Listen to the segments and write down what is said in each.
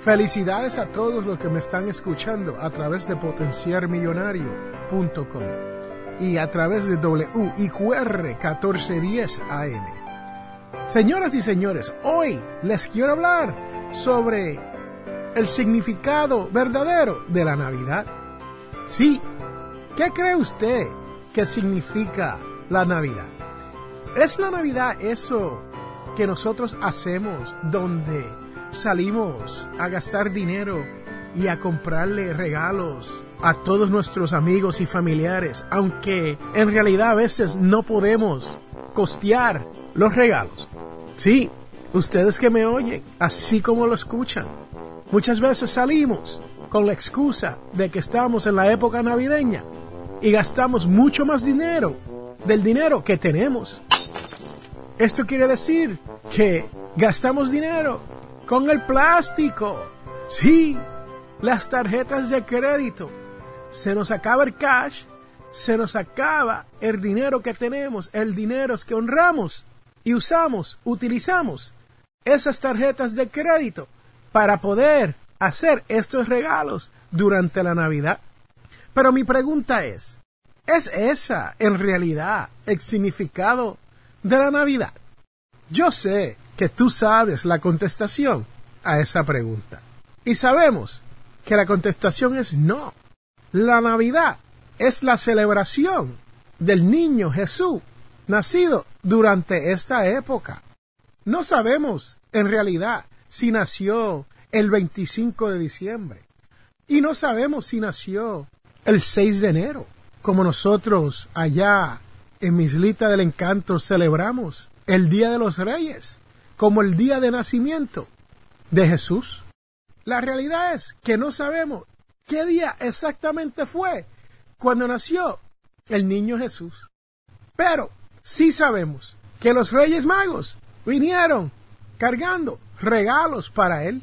Felicidades a todos los que me están escuchando a través de potencialmillonario.com y a través de WIQR 1410 AM. Señoras y señores, hoy les quiero hablar sobre el significado verdadero de la Navidad. Sí, ¿qué cree usted que significa la Navidad? ¿Es la Navidad eso que nosotros hacemos donde salimos a gastar dinero y a comprarle regalos a todos nuestros amigos y familiares, aunque en realidad a veces no podemos costear los regalos? Sí, ustedes que me oyen, así como lo escuchan, muchas veces salimos con la excusa de que estamos en la época navideña y gastamos mucho más dinero del dinero que tenemos. Esto quiere decir que gastamos dinero con el plástico. Sí, las tarjetas de crédito. Se nos acaba el cash, se nos acaba el dinero que tenemos, el dinero que honramos y usamos, utilizamos esas tarjetas de crédito para poder hacer estos regalos durante la Navidad. Pero mi pregunta es, ¿es esa en realidad el significado de la Navidad? Yo sé que tú sabes la contestación a esa pregunta. Y sabemos que la contestación es no. La Navidad es la celebración del niño Jesús, nacido durante esta época. No sabemos en realidad si nació el 25 de diciembre. Y no sabemos si nació el 6 de enero, como nosotros allá en Mislita del Encanto celebramos el Día de los Reyes, como el día de nacimiento de Jesús. La realidad es que no sabemos qué día exactamente fue cuando nació el niño Jesús. Pero sí sabemos que los Reyes Magos vinieron cargando regalos para él.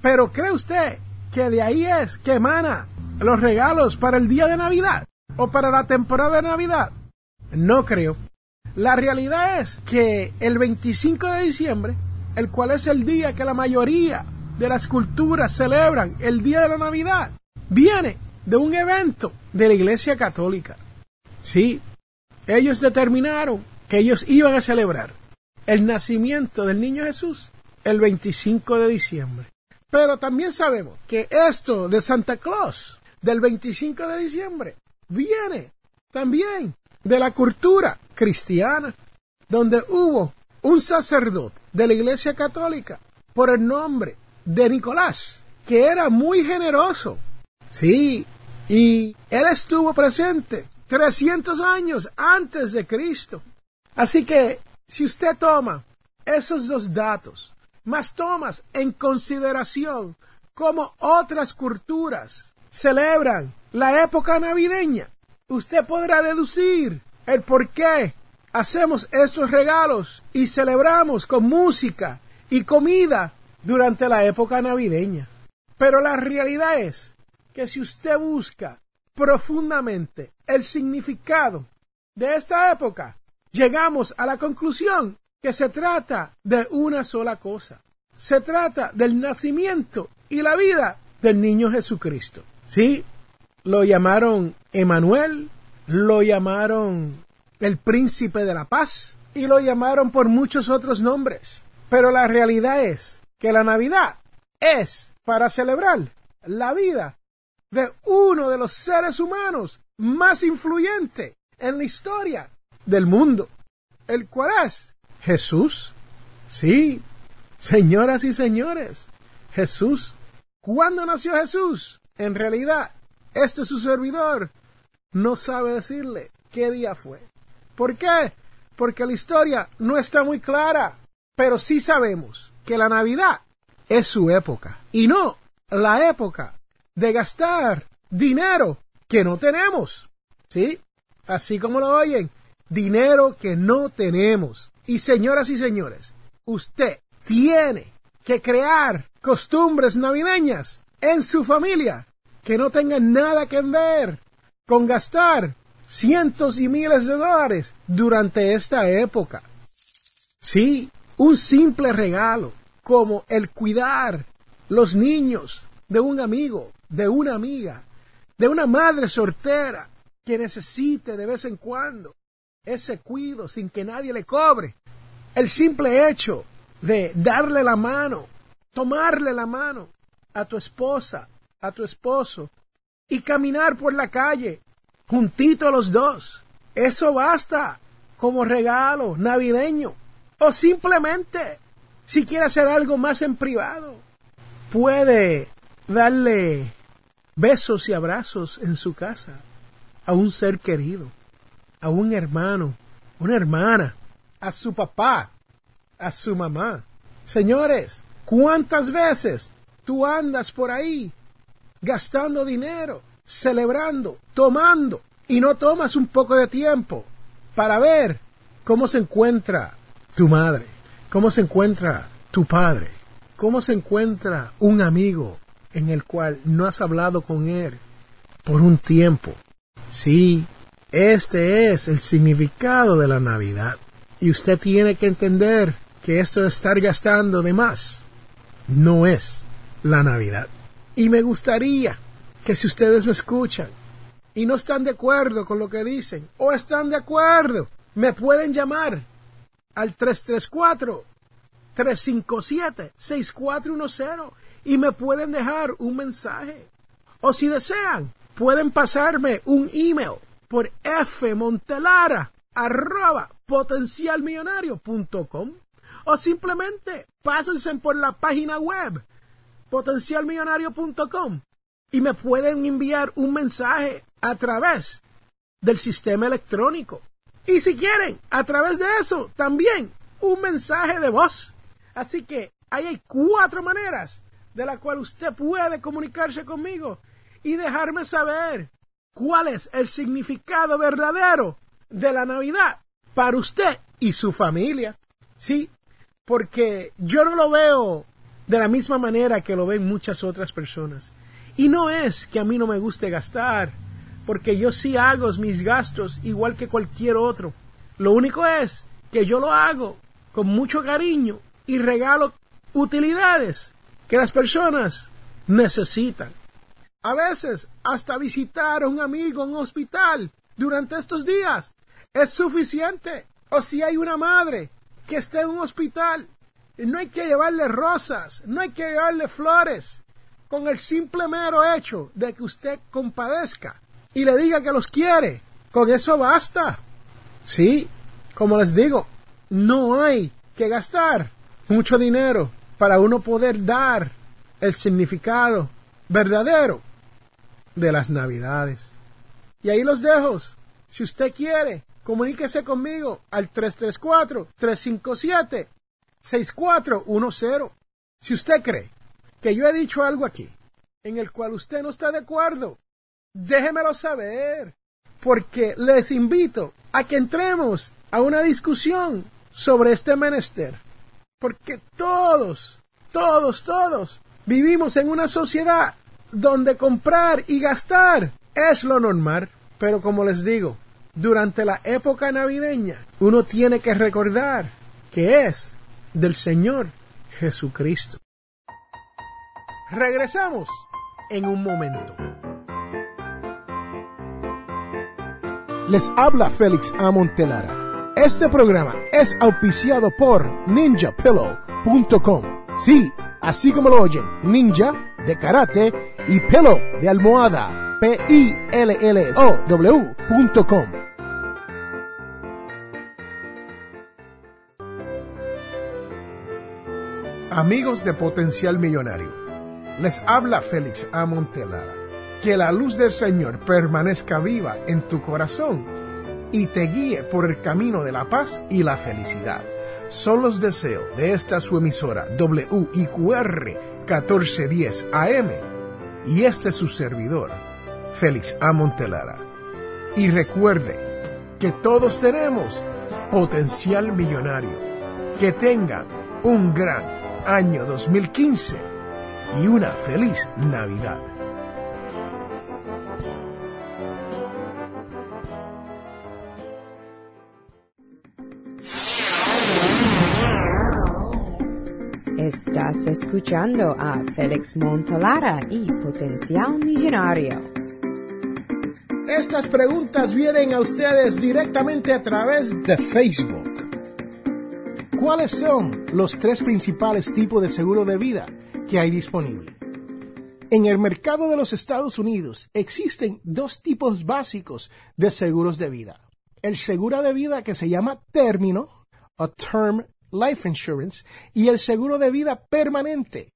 Pero ¿cree usted que de ahí es que emana los regalos para el día de Navidad o para la temporada de Navidad? No creo. La realidad es que el 25 de diciembre, el cual es el día que la mayoría de las culturas celebran, el día de la Navidad, viene de un evento de la Iglesia Católica. Sí, ellos determinaron que ellos iban a celebrar el nacimiento del niño Jesús el 25 de diciembre. Pero también sabemos que esto de Santa Claus, del 25 de diciembre, viene también de la cultura cristiana, donde hubo un sacerdote de la Iglesia Católica por el nombre de Nicolás, que era muy generoso. Sí, y él estuvo presente 300 años antes de Cristo. Así que si usted toma esos dos datos mas tomas en consideración cómo otras culturas celebran la época navideña, usted podrá deducir el por qué hacemos estos regalos y celebramos con música y comida durante la época navideña. Pero la realidad es que si usted busca profundamente el significado de esta época, llegamos a la conclusión que se trata de una sola cosa. Se trata del nacimiento y la vida del niño Jesucristo. Sí, lo llamaron Emanuel, lo llamaron el príncipe de la paz y lo llamaron por muchos otros nombres. Pero la realidad es que la Navidad es para celebrar la vida de uno de los seres humanos más influyentes en la historia del mundo, el cual es Jesús. Sí, señoras y señores, Jesús. ¿Cuándo nació Jesús? En realidad, este su servidor no sabe decirle qué día fue. ¿Por qué? Porque la historia no está muy clara, pero sí sabemos que la Navidad es su época y no la época de gastar dinero que no tenemos. ¿Sí? Así como lo oyen, dinero que no tenemos. Y señoras y señores, usted tiene que crear costumbres navideñas en su familia que no tengan nada que ver con gastar cientos y miles de dólares durante esta época. Sí, un simple regalo como el cuidar los niños de un amigo, de una amiga, de una madre soltera que necesite de vez en cuando ese cuido sin que nadie le cobre. El simple hecho de darle la mano, tomarle la mano a tu esposa, a tu esposo y caminar por la calle juntito los dos. Eso basta como regalo navideño. O simplemente, si quiere hacer algo más en privado, puede darle besos y abrazos en su casa a un ser querido, a un hermano, una hermana, a su papá, a su mamá. Señores, ¿cuántas veces tú andas por ahí gastando dinero, celebrando, tomando, y no tomas un poco de tiempo para ver cómo se encuentra tu madre, cómo se encuentra tu padre, cómo se encuentra un amigo en el cual no has hablado con él por un tiempo. Sí, este es el significado de la Navidad. Y usted tiene que entender que esto de estar gastando de más no es la Navidad. Y me gustaría que si ustedes me escuchan y no están de acuerdo con lo que dicen o están de acuerdo, me pueden llamar al 334-357-6410 y me pueden dejar un mensaje. O si desean, pueden pasarme un email por fmontelara arroba potencialmillonario.com o simplemente pásense por la página web potencialmillonario.com y me pueden enviar un mensaje a través del sistema electrónico. Y si quieren, a través de eso también un mensaje de voz. Así que ahí hay cuatro maneras de la cual usted puede comunicarse conmigo y dejarme saber cuál es el significado verdadero de la Navidad para usted y su familia. Sí, porque yo no lo veo de la misma manera que lo ven muchas otras personas. Y no es que a mí no me guste gastar, porque yo sí hago mis gastos igual que cualquier otro. Lo único es que yo lo hago con mucho cariño y regalo utilidades que las personas necesitan. A veces hasta visitar a un amigo en un hospital durante estos días es suficiente. O si hay una madre que esté en un hospital no hay que llevarle rosas, no hay que llevarle flores, con el simple mero hecho de que usted compadezca y le diga que los quiere. Con eso basta. Sí, como les digo, no hay que gastar mucho dinero para uno poder dar el significado verdadero de las navidades. Y ahí los dejo. Si usted quiere, comuníquese conmigo al 334 357 6410. Si usted cree que yo he dicho algo aquí en el cual usted no está de acuerdo, déjemelo saber, porque les invito a que entremos a una discusión sobre este menester, porque todos, todos, todos vivimos en una sociedad donde comprar y gastar es lo normal, pero como les digo, durante la época navideña uno tiene que recordar que es del Señor Jesucristo. Regresamos en un momento. Les habla Félix A. Montelara Este programa es auspiciado por ninjapillow.com. Sí, así como lo oyen, ninja de karate y pillow de almohada. P-I-L-L-O-W.com. Amigos de Potencial Millonario, les habla Félix A. Montelara. Que la luz del Señor permanezca viva en tu corazón y te guíe por el camino de la paz y la felicidad. Son los deseos de esta su emisora WIQR 1410 AM y este es su servidor, Félix A. Montelara. Y recuerde que todos tenemos potencial millonario. Que tengan un gran año 2015 y una feliz Navidad. Estás escuchando a Félix Montalara y Potencial Millonario. Estas preguntas vienen a ustedes directamente a través de Facebook. ¿Cuáles son los tres principales tipos de seguro de vida que hay disponible? En el mercado de los Estados Unidos existen dos tipos básicos de seguros de vida. El seguro de vida que se llama término, o term life insurance, y el seguro de vida permanente,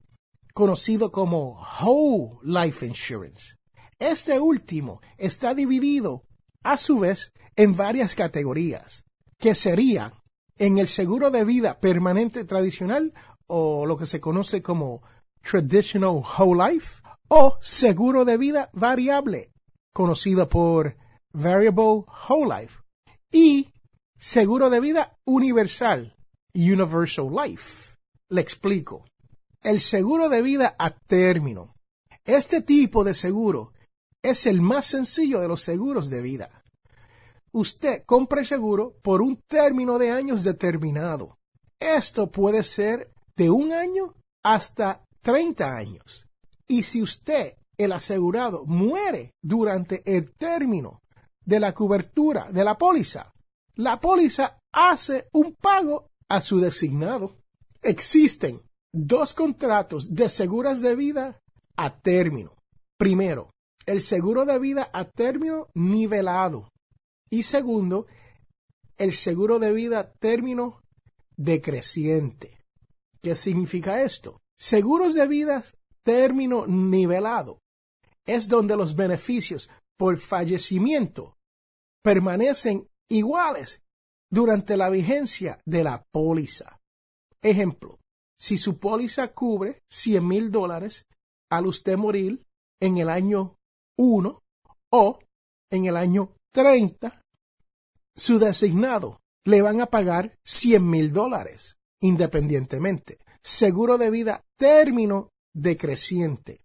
conocido como whole life insurance. Este último está dividido, a su vez, en varias categorías, que serían en el seguro de vida permanente tradicional o lo que se conoce como traditional whole life o seguro de vida variable, conocido por variable whole life, y seguro de vida universal, universal life. Le explico. El seguro de vida a término. Este tipo de seguro es el más sencillo de los seguros de vida. Usted compra el seguro por un término de años determinado. Esto puede ser de un año hasta 30 años. Y si usted, el asegurado, muere durante el término de la cobertura de la póliza, la póliza hace un pago a su designado. Existen dos contratos de seguros de vida a término. Primero, el seguro de vida a término nivelado. Y segundo, el seguro de vida término decreciente. ¿Qué significa esto? Seguros de vida término nivelado es donde los beneficios por fallecimiento permanecen iguales durante la vigencia de la póliza. Ejemplo, si su póliza cubre 100 mil dólares al usted morir en el año 1 o en el año 30, su designado le van a pagar 100 mil dólares independientemente. Seguro de vida término decreciente.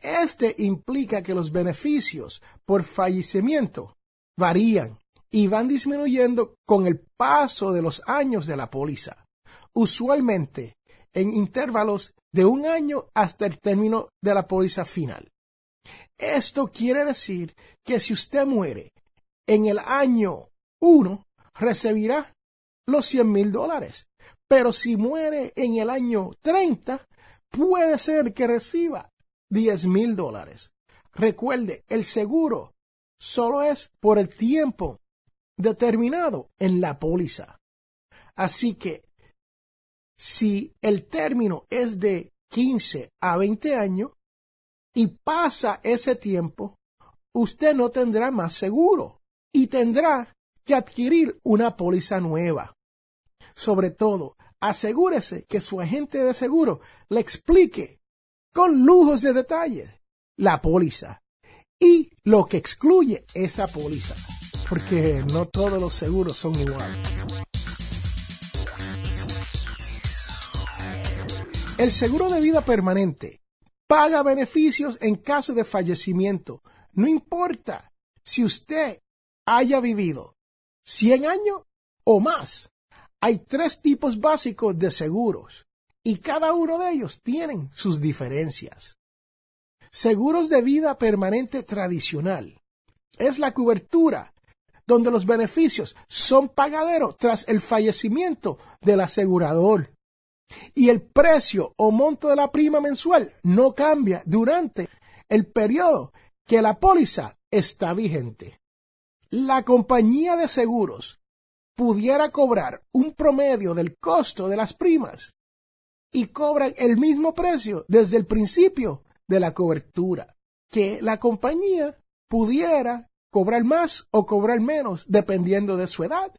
Este implica que los beneficios por fallecimiento varían y van disminuyendo con el paso de los años de la póliza, usualmente en intervalos de un año hasta el término de la póliza final. Esto quiere decir que si usted muere en el año 1, recibirá los 100 mil dólares. Pero si muere en el año 30, puede ser que reciba 10 mil dólares. Recuerde, el seguro solo es por el tiempo determinado en la póliza. Así que si el término es de 15 a 20 años y pasa ese tiempo, usted no tendrá más seguro y tendrá que adquirir una póliza nueva. Sobre todo, asegúrese que su agente de seguro le explique con lujos de detalle la póliza y lo que excluye esa póliza porque no todos los seguros son iguales. El seguro de vida permanente paga beneficios en caso de fallecimiento. No importa si usted haya vivido 100 años o más. Hay tres tipos básicos de seguros y cada uno de ellos tienen sus diferencias. Seguros de vida permanente tradicional es la cobertura donde los beneficios son pagaderos tras el fallecimiento del asegurador. Y el precio o monto de la prima mensual no cambia durante el periodo que la póliza está vigente. La compañía de seguros pudiera cobrar un promedio del costo de las primas y cobran el mismo precio desde el principio de la cobertura, que la compañía pudiera cobrar más o cobrar menos dependiendo de su edad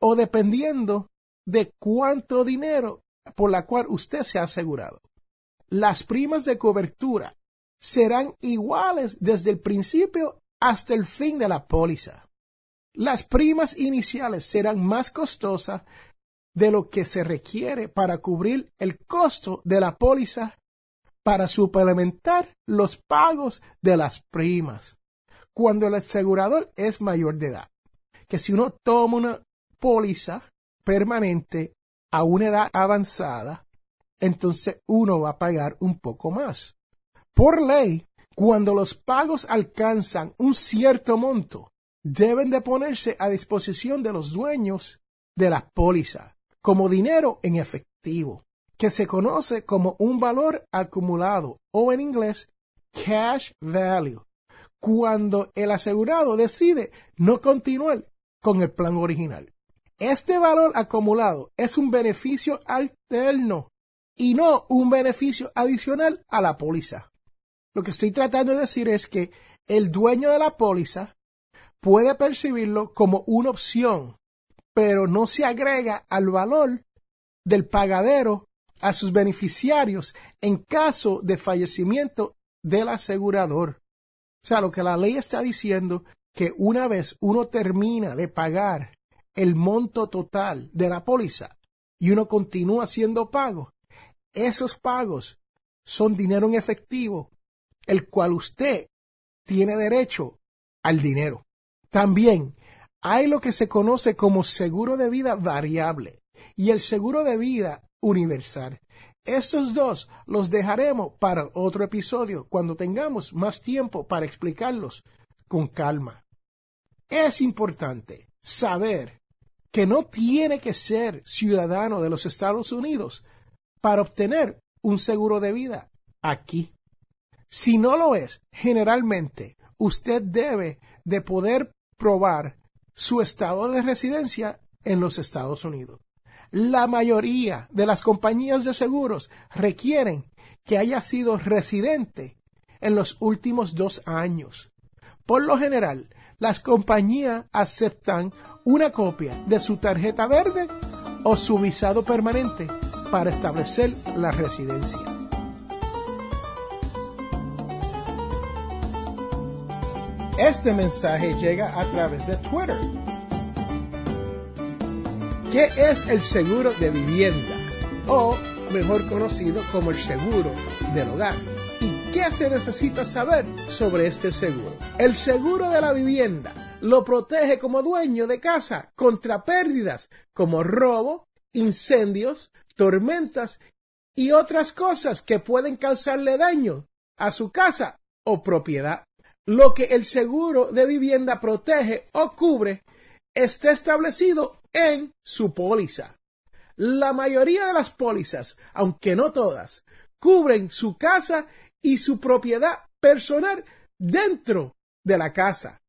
o dependiendo de cuánto dinero por la cual usted se ha asegurado. Las primas de cobertura serán iguales desde el principio hasta el fin de la póliza. Las primas iniciales serán más costosas de lo que se requiere para cubrir el costo de la póliza para suplementar los pagos de las primas cuando el asegurador es mayor de edad. Que si uno toma una póliza permanente a una edad avanzada, entonces uno va a pagar un poco más. Por ley, cuando los pagos alcanzan un cierto monto, deben de ponerse a disposición de los dueños de la póliza como dinero en efectivo, que se conoce como un valor acumulado o en inglés cash value, cuando el asegurado decide no continuar con el plan original. Este valor acumulado es un beneficio alterno y no un beneficio adicional a la póliza. Lo que estoy tratando de decir es que el dueño de la póliza puede percibirlo como una opción, pero no se agrega al valor del pagadero a sus beneficiarios en caso de fallecimiento del asegurador. O sea, lo que la ley está diciendo que una vez uno termina de pagar el monto total de la póliza y uno continúa haciendo pagos, esos pagos son dinero en efectivo, el cual usted tiene derecho al dinero. También hay lo que se conoce como seguro de vida variable y el seguro de vida universal. Estos dos los dejaremos para otro episodio cuando tengamos más tiempo para explicarlos con calma. Es importante saber que no tiene que ser ciudadano de los Estados Unidos para obtener un seguro de vida aquí. Si no lo es, generalmente usted debe de poder probar su estado de residencia en los Estados Unidos la mayoría de las compañías de seguros requieren que haya sido residente en los últimos dos años. Por lo general, las compañías aceptan una copia de su tarjeta verde o su visado permanente para establecer la residencia. Este mensaje llega a través de Twitter ¿Qué es el seguro de vivienda? O mejor conocido como el seguro del hogar. ¿Y qué se necesita saber sobre este seguro? El seguro de la vivienda lo protege como dueño de casa contra pérdidas como robo, incendios, tormentas y otras cosas que pueden causarle daño a su casa o propiedad. Lo que el seguro de vivienda protege o cubre está establecido en su póliza. La mayoría de las pólizas, aunque no todas, cubren su casa y su propiedad personal dentro de la casa.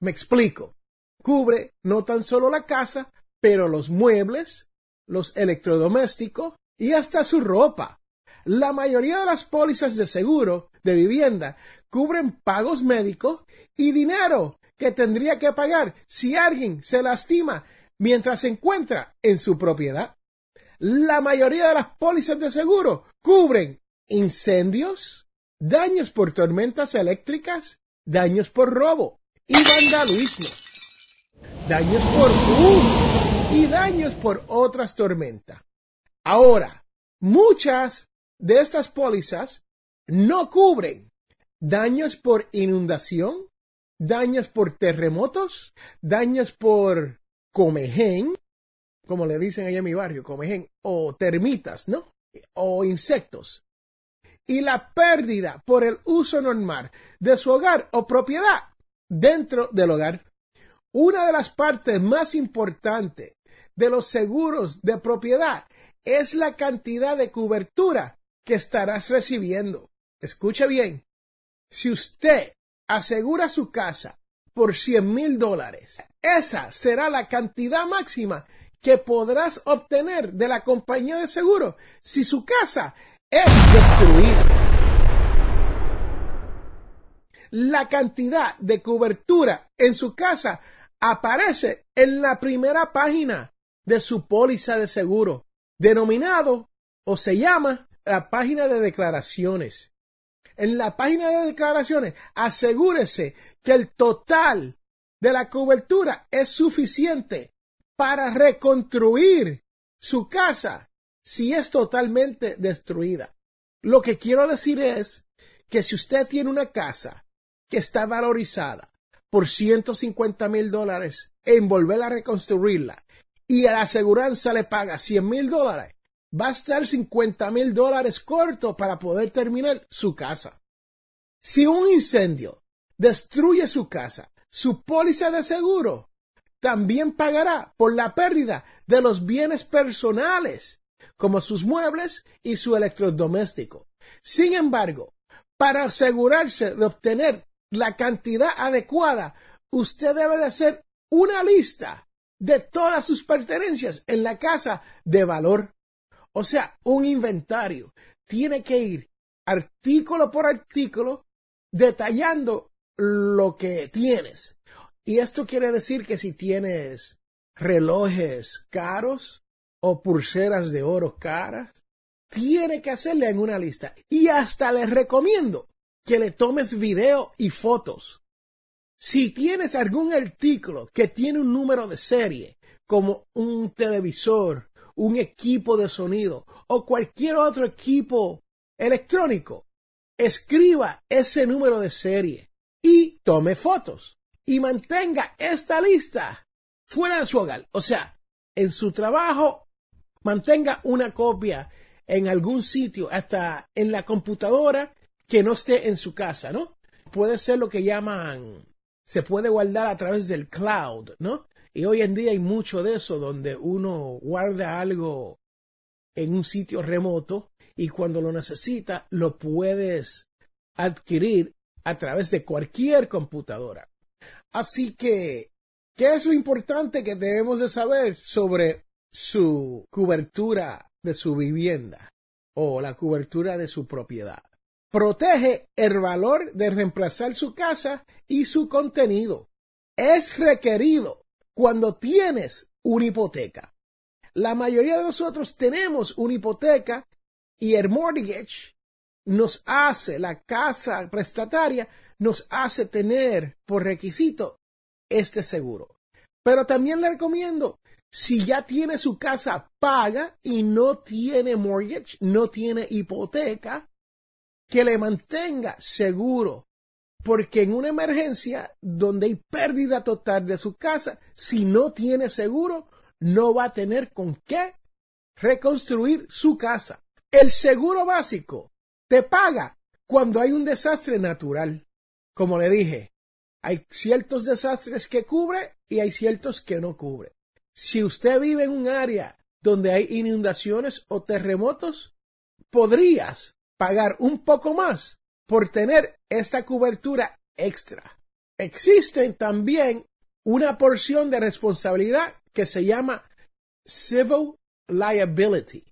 Me explico. Cubre no tan solo la casa, pero los muebles, los electrodomésticos y hasta su ropa. La mayoría de las pólizas de seguro de vivienda cubren pagos médicos y dinero que tendría que pagar si alguien se lastima mientras se encuentra en su propiedad. La mayoría de las pólizas de seguro cubren incendios, daños por tormentas eléctricas, daños por robo y vandalismo, daños por humo y daños por otras tormentas. Ahora, muchas de estas pólizas no cubren daños por inundación, daños por terremotos, daños por comején, como le dicen allá en mi barrio, comején, o termitas, ¿no? O insectos. Y la pérdida por el uso normal de su hogar o propiedad dentro del hogar. una de las partes más importantes de los seguros de propiedad es la cantidad de cobertura que estarás recibiendo. Escuche bien, si usted asegura su casa por 100 mil dólares, esa será la cantidad máxima que podrás obtener de la compañía de seguro si su casa es destruida. La cantidad de cobertura en su casa aparece en la primera página de su póliza de seguro, denominado o se llama la página de declaraciones. En la página de declaraciones, asegúrese que el total de la cobertura es suficiente para reconstruir su casa si es totalmente destruida. Lo que quiero decir es que si usted tiene una casa que está valorizada por 150 mil dólares en volver a reconstruirla y a la aseguranza le paga 100 mil dólares, va a estar 50 mil dólares corto para poder terminar su casa. Si un incendio destruye su casa, su póliza de seguro también pagará por la pérdida de los bienes personales, como sus muebles y su electrodoméstico. Sin embargo, para asegurarse de obtener la cantidad adecuada, usted debe de hacer una lista de todas sus pertenencias en la casa de valor. O sea, un inventario. Tiene que ir artículo por artículo detallando lo que tienes. Y esto quiere decir que si tienes relojes caros o pulseras de oro caras, tiene que hacerle en una lista. Y hasta les recomiendo que le tomes video y fotos. Si tienes algún artículo que tiene un número de serie, como un televisor, un equipo de sonido o cualquier otro equipo electrónico, escriba ese número de serie y tome fotos y mantenga esta lista fuera de su hogar. O sea, en su trabajo, mantenga una copia en algún sitio, hasta en la computadora que no esté en su casa, ¿no? Puede ser lo que llaman, se puede guardar a través del cloud, ¿no? Y hoy en día hay mucho de eso donde uno guarda algo en un sitio remoto y cuando lo necesita lo puedes adquirir a través de cualquier computadora. Así que, ¿qué es lo importante que debemos de saber sobre su cobertura de su vivienda o la cobertura de su propiedad? protege el valor de reemplazar su casa y su contenido. Es requerido cuando tienes una hipoteca. La mayoría de nosotros tenemos una hipoteca y el mortgage nos hace, la casa prestataria nos hace tener por requisito este seguro. Pero también le recomiendo, si ya tiene su casa paga y no tiene mortgage, no tiene hipoteca, que le mantenga seguro. Porque en una emergencia donde hay pérdida total de su casa, si no tiene seguro, no va a tener con qué reconstruir su casa. El seguro básico te paga cuando hay un desastre natural. Como le dije, hay ciertos desastres que cubre y hay ciertos que no cubre. Si usted vive en un área donde hay inundaciones o terremotos, podrías pagar un poco más por tener esta cobertura extra. Existe también una porción de responsabilidad que se llama Civil Liability,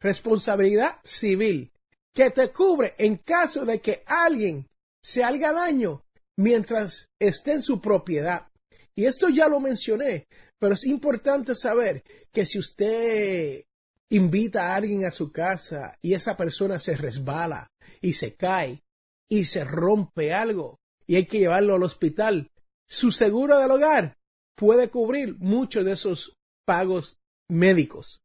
responsabilidad civil, que te cubre en caso de que alguien se haga daño mientras esté en su propiedad. Y esto ya lo mencioné, pero es importante saber que si usted invita a alguien a su casa y esa persona se resbala y se cae y se rompe algo y hay que llevarlo al hospital, su seguro del hogar puede cubrir muchos de esos pagos médicos.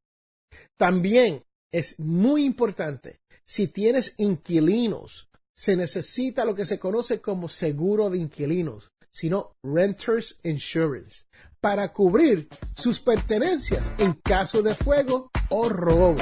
También es muy importante, si tienes inquilinos, se necesita lo que se conoce como seguro de inquilinos, sino renters insurance para cubrir sus pertenencias en caso de fuego o robo.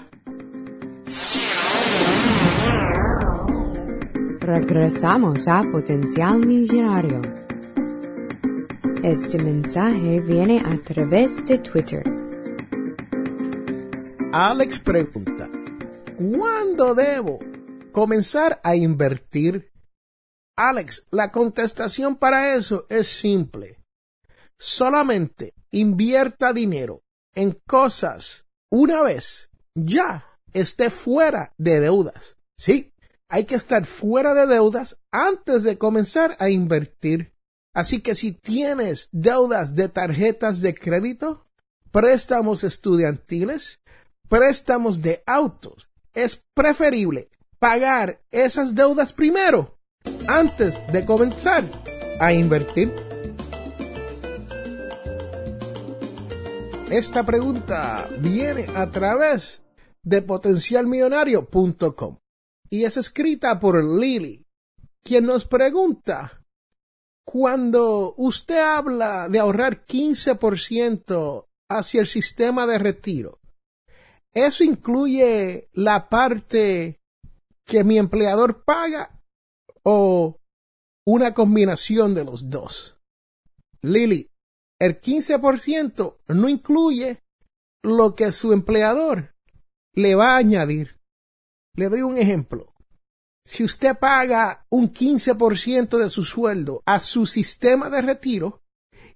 Regresamos a Potencial Millonario. Este mensaje viene a través de Twitter. Alex pregunta, ¿cuándo debo comenzar a invertir? Alex, la contestación para eso es simple. Solamente invierta dinero en cosas una vez ya esté fuera de deudas. Sí, hay que estar fuera de deudas antes de comenzar a invertir. Así que si tienes deudas de tarjetas de crédito, préstamos estudiantiles, préstamos de autos, es preferible pagar esas deudas primero antes de comenzar a invertir. Esta pregunta viene a través de potencialmillonario.com y es escrita por Lily, quien nos pregunta, cuando usted habla de ahorrar 15% hacia el sistema de retiro, ¿eso incluye la parte que mi empleador paga o una combinación de los dos? Lily, el 15% no incluye lo que su empleador le va a añadir. Le doy un ejemplo. Si usted paga un 15% de su sueldo a su sistema de retiro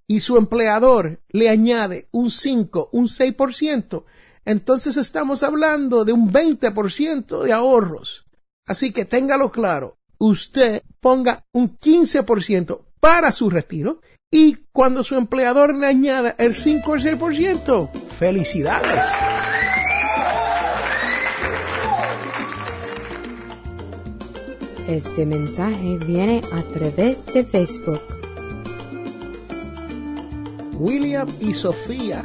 y su empleador le añade un 5, un 6%, entonces estamos hablando de un 20% de ahorros. Así que téngalo claro, usted ponga un 15% para su retiro y cuando su empleador le añada el 5 o 6%, felicidades. Este mensaje viene a través de Facebook. William y Sofía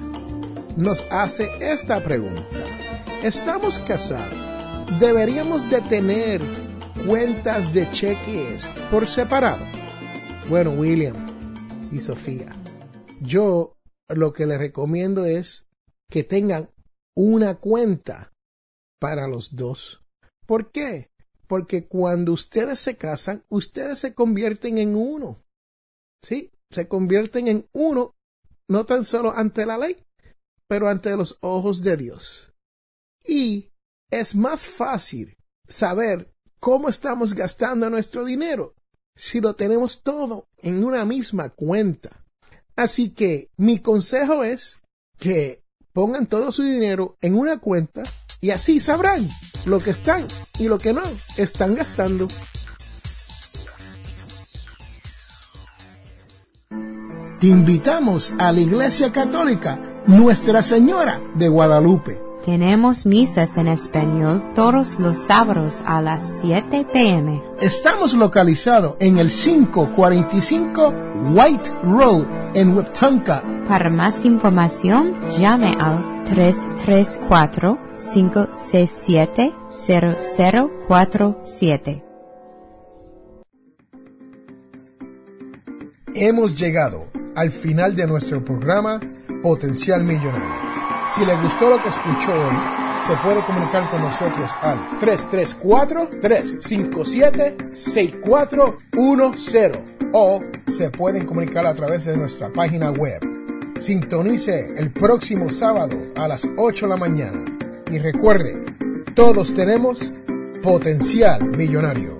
nos hace esta pregunta. ¿Estamos casados? ¿Deberíamos de tener cuentas de cheques por separado? Bueno, William y Sofía, yo lo que les recomiendo es que tengan una cuenta para los dos. ¿Por qué? Porque cuando ustedes se casan, ustedes se convierten en uno. ¿Sí? Se convierten en uno, no tan solo ante la ley, pero ante los ojos de Dios. Y es más fácil saber cómo estamos gastando nuestro dinero si lo tenemos todo en una misma cuenta. Así que mi consejo es que pongan todo su dinero en una cuenta y así sabrán lo que están y lo que no están gastando. Te invitamos a la Iglesia Católica Nuestra Señora de Guadalupe. Tenemos misas en español todos los sábados a las 7 pm. Estamos localizados en el 545 White Road en Wiptonka. Para más información, llame al 334-567-0047. Hemos llegado al final de nuestro programa Potencial Millonario. Si le gustó lo que escuchó hoy, se puede comunicar con nosotros al 334-357-6410 o se pueden comunicar a través de nuestra página web Sintonice el próximo sábado a las 8 de la mañana. Y recuerde, todos tenemos potencial millonario.